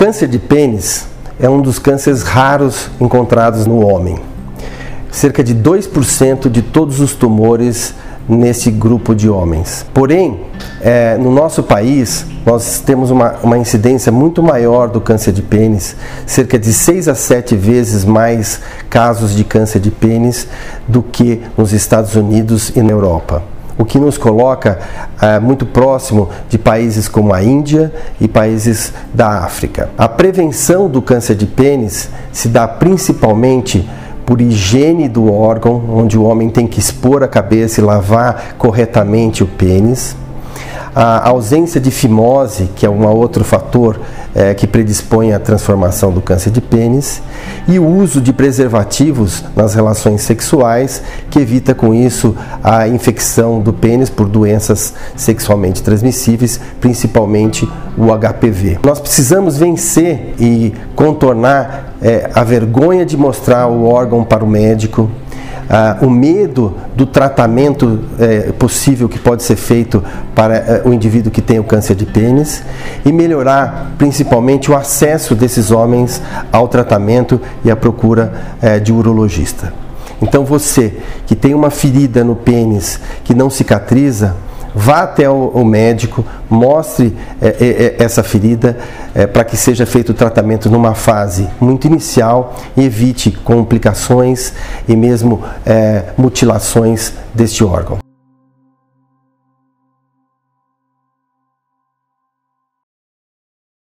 câncer de pênis é um dos cânceres raros encontrados no homem. Cerca de 2% de todos os tumores nesse grupo de homens. Porém, é, no nosso país, nós temos uma, uma incidência muito maior do câncer de pênis, cerca de 6 a 7 vezes mais casos de câncer de pênis do que nos Estados Unidos e na Europa o que nos coloca é, muito próximo de países como a Índia e países da África. A prevenção do câncer de pênis se dá principalmente por higiene do órgão, onde o homem tem que expor a cabeça e lavar corretamente o pênis a ausência de fimose, que é um outro fator é, que predispõe à transformação do câncer de pênis, e o uso de preservativos nas relações sexuais, que evita com isso a infecção do pênis por doenças sexualmente transmissíveis, principalmente o HPV. Nós precisamos vencer e contornar é, a vergonha de mostrar o órgão para o médico ah, o medo do tratamento é, possível que pode ser feito para é, o indivíduo que tem o câncer de pênis e melhorar principalmente o acesso desses homens ao tratamento e à procura é, de urologista. Então você que tem uma ferida no pênis que não cicatriza, Vá até o, médico, mostre é, é, é essa ferida para que seja feito o tratamento numa fase muito inicial e evite complicações e mesmo mutilações deste órgão.